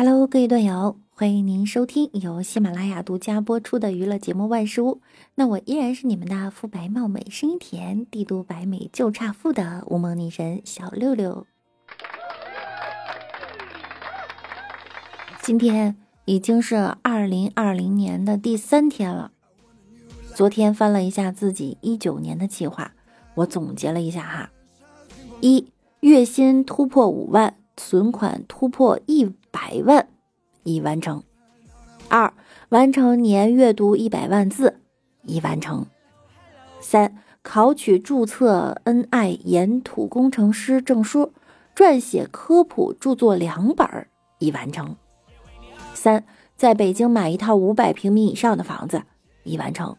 Hello，各位段友，欢迎您收听由喜马拉雅独家播出的娱乐节目《万事屋》。那我依然是你们的肤白貌美、声音甜、帝都白美就差富的无梦女神小六六。今天已经是二零二零年的第三天了。昨天翻了一下自己一九年的计划，我总结了一下哈：一月薪突破五万，存款突破一。百万已完成，二完成年阅读一百万字已完成，三考取注册 NI 岩土工程师证书，撰写科普著作两本已完成，三在北京买一套五百平米以上的房子已完成，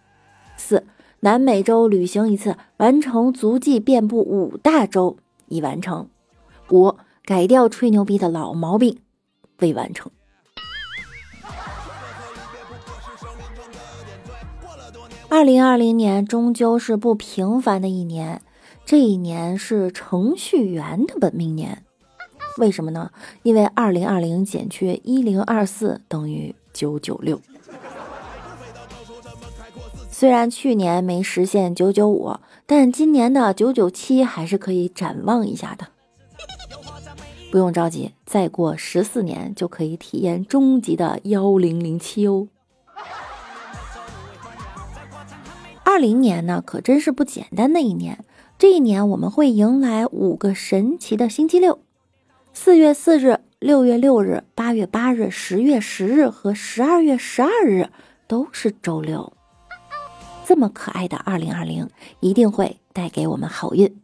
四南美洲旅行一次，完成足迹遍布五大洲已完成，五改掉吹牛逼的老毛病。未完成。二零二零年终究是不平凡的一年，这一年是程序员的本命年。为什么呢？因为二零二零减去一零二四等于九九六。虽然去年没实现九九五，但今年的九九七还是可以展望一下的。不用着急，再过十四年就可以体验终极的幺零零七哦。二零年呢，可真是不简单的一年。这一年我们会迎来五个神奇的星期六：四月四日、六月六日、八月八日、十月十日和十二月十二日都是周六。这么可爱的二零二零，一定会带给我们好运。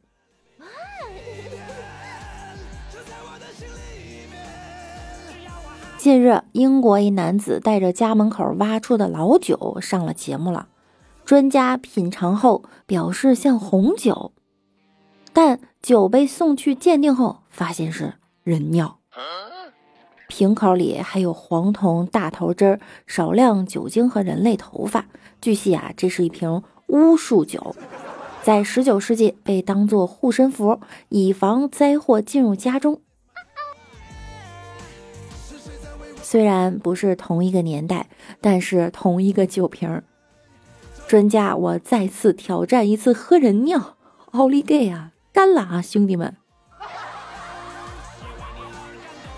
近日，英国一男子带着家门口挖出的老酒上了节目了。专家品尝后表示像红酒，但酒被送去鉴定后发现是人尿，瓶口里还有黄铜大头针、少量酒精和人类头发。据悉啊，这是一瓶巫术酒，在十九世纪被当作护身符，以防灾祸进入家中。虽然不是同一个年代，但是同一个酒瓶儿。专家，我再次挑战一次喝人尿，奥利给啊，干了啊，兄弟们！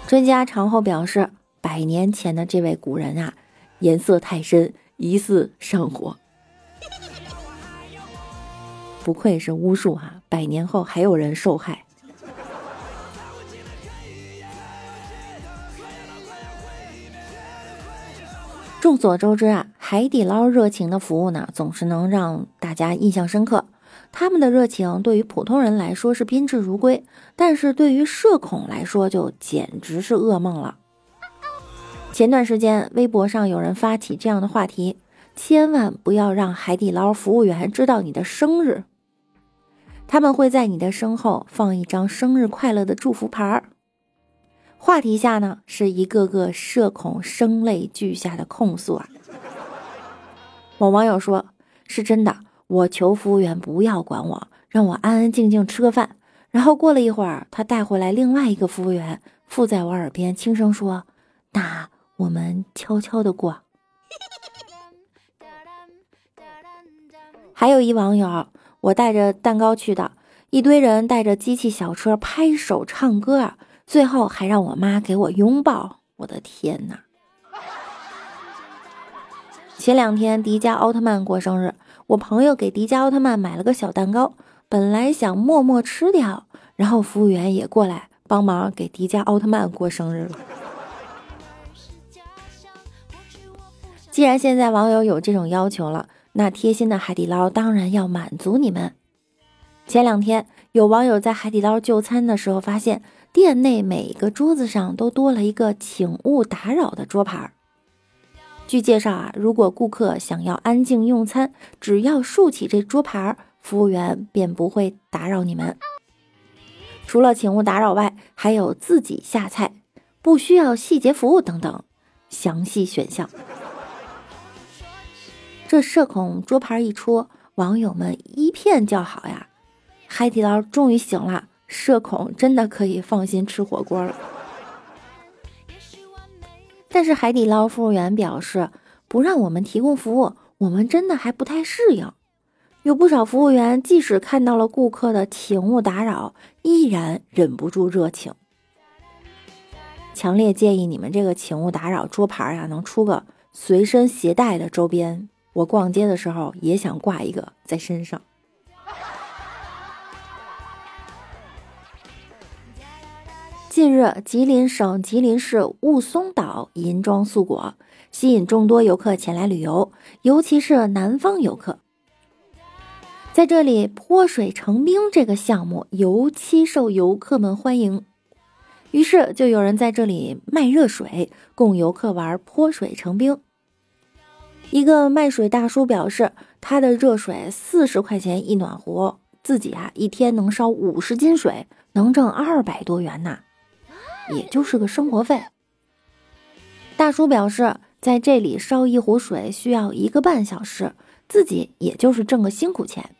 专家尝后表示，百年前的这位古人啊，颜色太深，疑似上火。不愧是巫术哈，百年后还有人受害。众所周知啊，海底捞热情的服务呢，总是能让大家印象深刻。他们的热情对于普通人来说是宾至如归，但是对于社恐来说就简直是噩梦了。前段时间，微博上有人发起这样的话题：千万不要让海底捞服务员知道你的生日，他们会在你的身后放一张生日快乐的祝福牌儿。话题下呢，是一个个社恐声泪俱下的控诉啊。某网友说：“是真的，我求服务员不要管我，让我安安静静吃个饭。然后过了一会儿，他带回来另外一个服务员，附在我耳边轻声说：‘那我们悄悄的过。’还有一网友，我带着蛋糕去的，一堆人带着机器小车拍手唱歌啊。”最后还让我妈给我拥抱，我的天哪！前两天迪迦奥特曼过生日，我朋友给迪迦奥特曼买了个小蛋糕，本来想默默吃掉，然后服务员也过来帮忙给迪迦奥特曼过生日了。既然现在网友有这种要求了，那贴心的海底捞当然要满足你们。前两天有网友在海底捞就餐的时候发现。店内每个桌子上都多了一个“请勿打扰”的桌牌。据介绍啊，如果顾客想要安静用餐，只要竖起这桌牌，服务员便不会打扰你们。除了“请勿打扰”外，还有自己下菜、不需要细节服务等等详细选项。这社恐桌牌一出，网友们一片叫好呀！海底捞终于醒了。社恐真的可以放心吃火锅了。但是海底捞服务员表示，不让我们提供服务，我们真的还不太适应。有不少服务员即使看到了顾客的“请勿打扰”，依然忍不住热情。强烈建议你们这个“请勿打扰”桌牌呀，能出个随身携带的周边。我逛街的时候也想挂一个在身上。近日，吉林省吉林市雾凇岛银装素裹，吸引众多游客前来旅游，尤其是南方游客。在这里，泼水成冰这个项目尤其受游客们欢迎，于是就有人在这里卖热水，供游客玩泼水成冰。一个卖水大叔表示，他的热水四十块钱一暖壶，自己啊一天能烧五十斤水，能挣二百多元呢。也就是个生活费。大叔表示，在这里烧一壶水需要一个半小时，自己也就是挣个辛苦钱。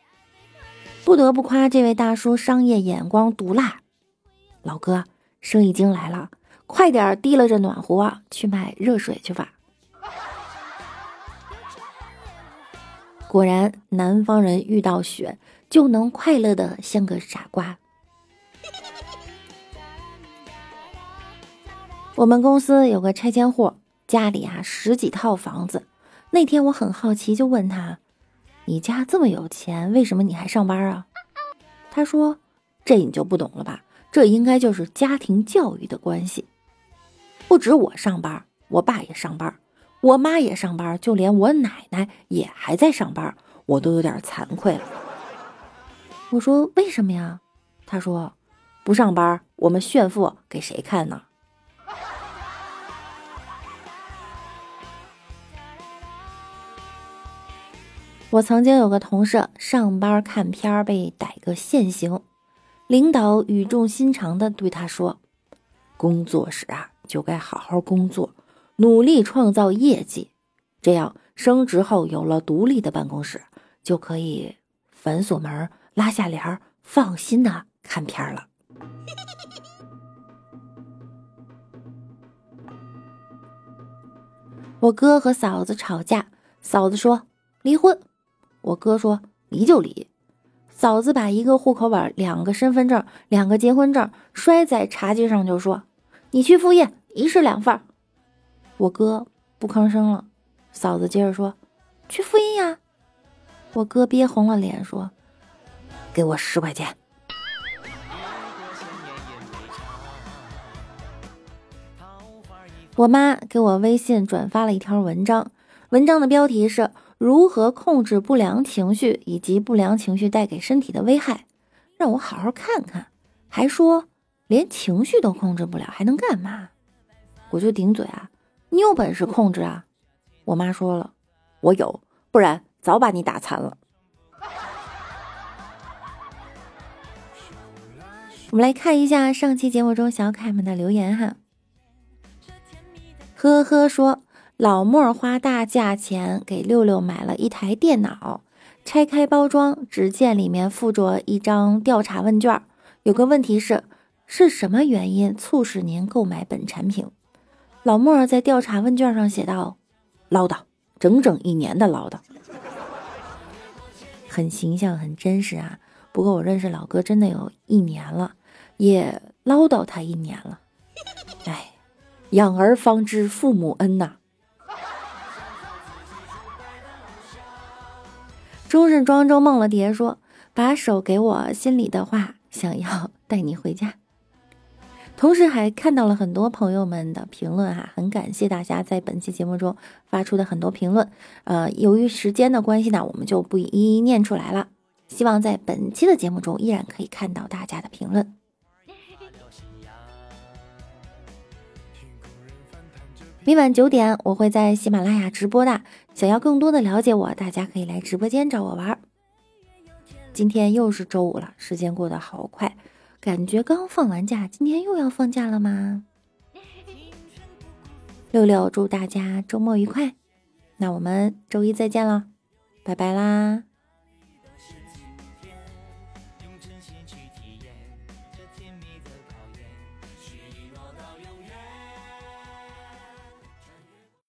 不得不夸这位大叔商业眼光毒辣，老哥，生意经来了，快点提了这暖壶，去买热水去吧。果然，南方人遇到雪就能快乐的像个傻瓜。我们公司有个拆迁户，家里啊十几套房子。那天我很好奇，就问他：“你家这么有钱，为什么你还上班啊？”他说：“这你就不懂了吧？这应该就是家庭教育的关系。不止我上班，我爸也上班，我妈也上班，就连我奶奶也还在上班，我都有点惭愧了。”我说：“为什么呀？”他说：“不上班，我们炫富给谁看呢？”我曾经有个同事上班看片儿被逮个现行，领导语重心长的对他说：“工作时啊就该好好工作，努力创造业绩，这样升职后有了独立的办公室，就可以反锁门、拉下帘，放心的看片了。”我哥和嫂子吵架，嫂子说离婚。我哥说离就离，嫂子把一个户口本、两个身份证、两个结婚证摔在茶几上，就说：“你去复印，一式两份。”我哥不吭声了。嫂子接着说：“去复印呀。”我哥憋红了脸说：“给我十块钱。”我妈给我微信转发了一条文章，文章的标题是。如何控制不良情绪以及不良情绪带给身体的危害？让我好好看看。还说连情绪都控制不了，还能干嘛？我就顶嘴啊！你有本事控制啊！我妈说了，我有，不然早把你打残了。我们来看一下上期节目中小可爱们的留言哈。呵呵说。老莫花大价钱给六六买了一台电脑，拆开包装，只见里面附着一张调查问卷。有个问题是：是什么原因促使您购买本产品？老莫在调查问卷上写道：“唠叨，整整一年的唠叨，很形象，很真实啊。不过我认识老哥真的有一年了，也唠叨他一年了。哎，养儿方知父母恩呐。”终日庄周梦了蝶说：“把手给我，心里的话想要带你回家。”同时还看到了很多朋友们的评论哈，很感谢大家在本期节目中发出的很多评论。呃，由于时间的关系呢，我们就不一一念出来了。希望在本期的节目中依然可以看到大家的评论。每晚九点，我会在喜马拉雅直播的。想要更多的了解我，大家可以来直播间找我玩。今天又是周五了，时间过得好快，感觉刚放完假，今天又要放假了吗？六六祝大家周末愉快，那我们周一再见了，拜拜啦。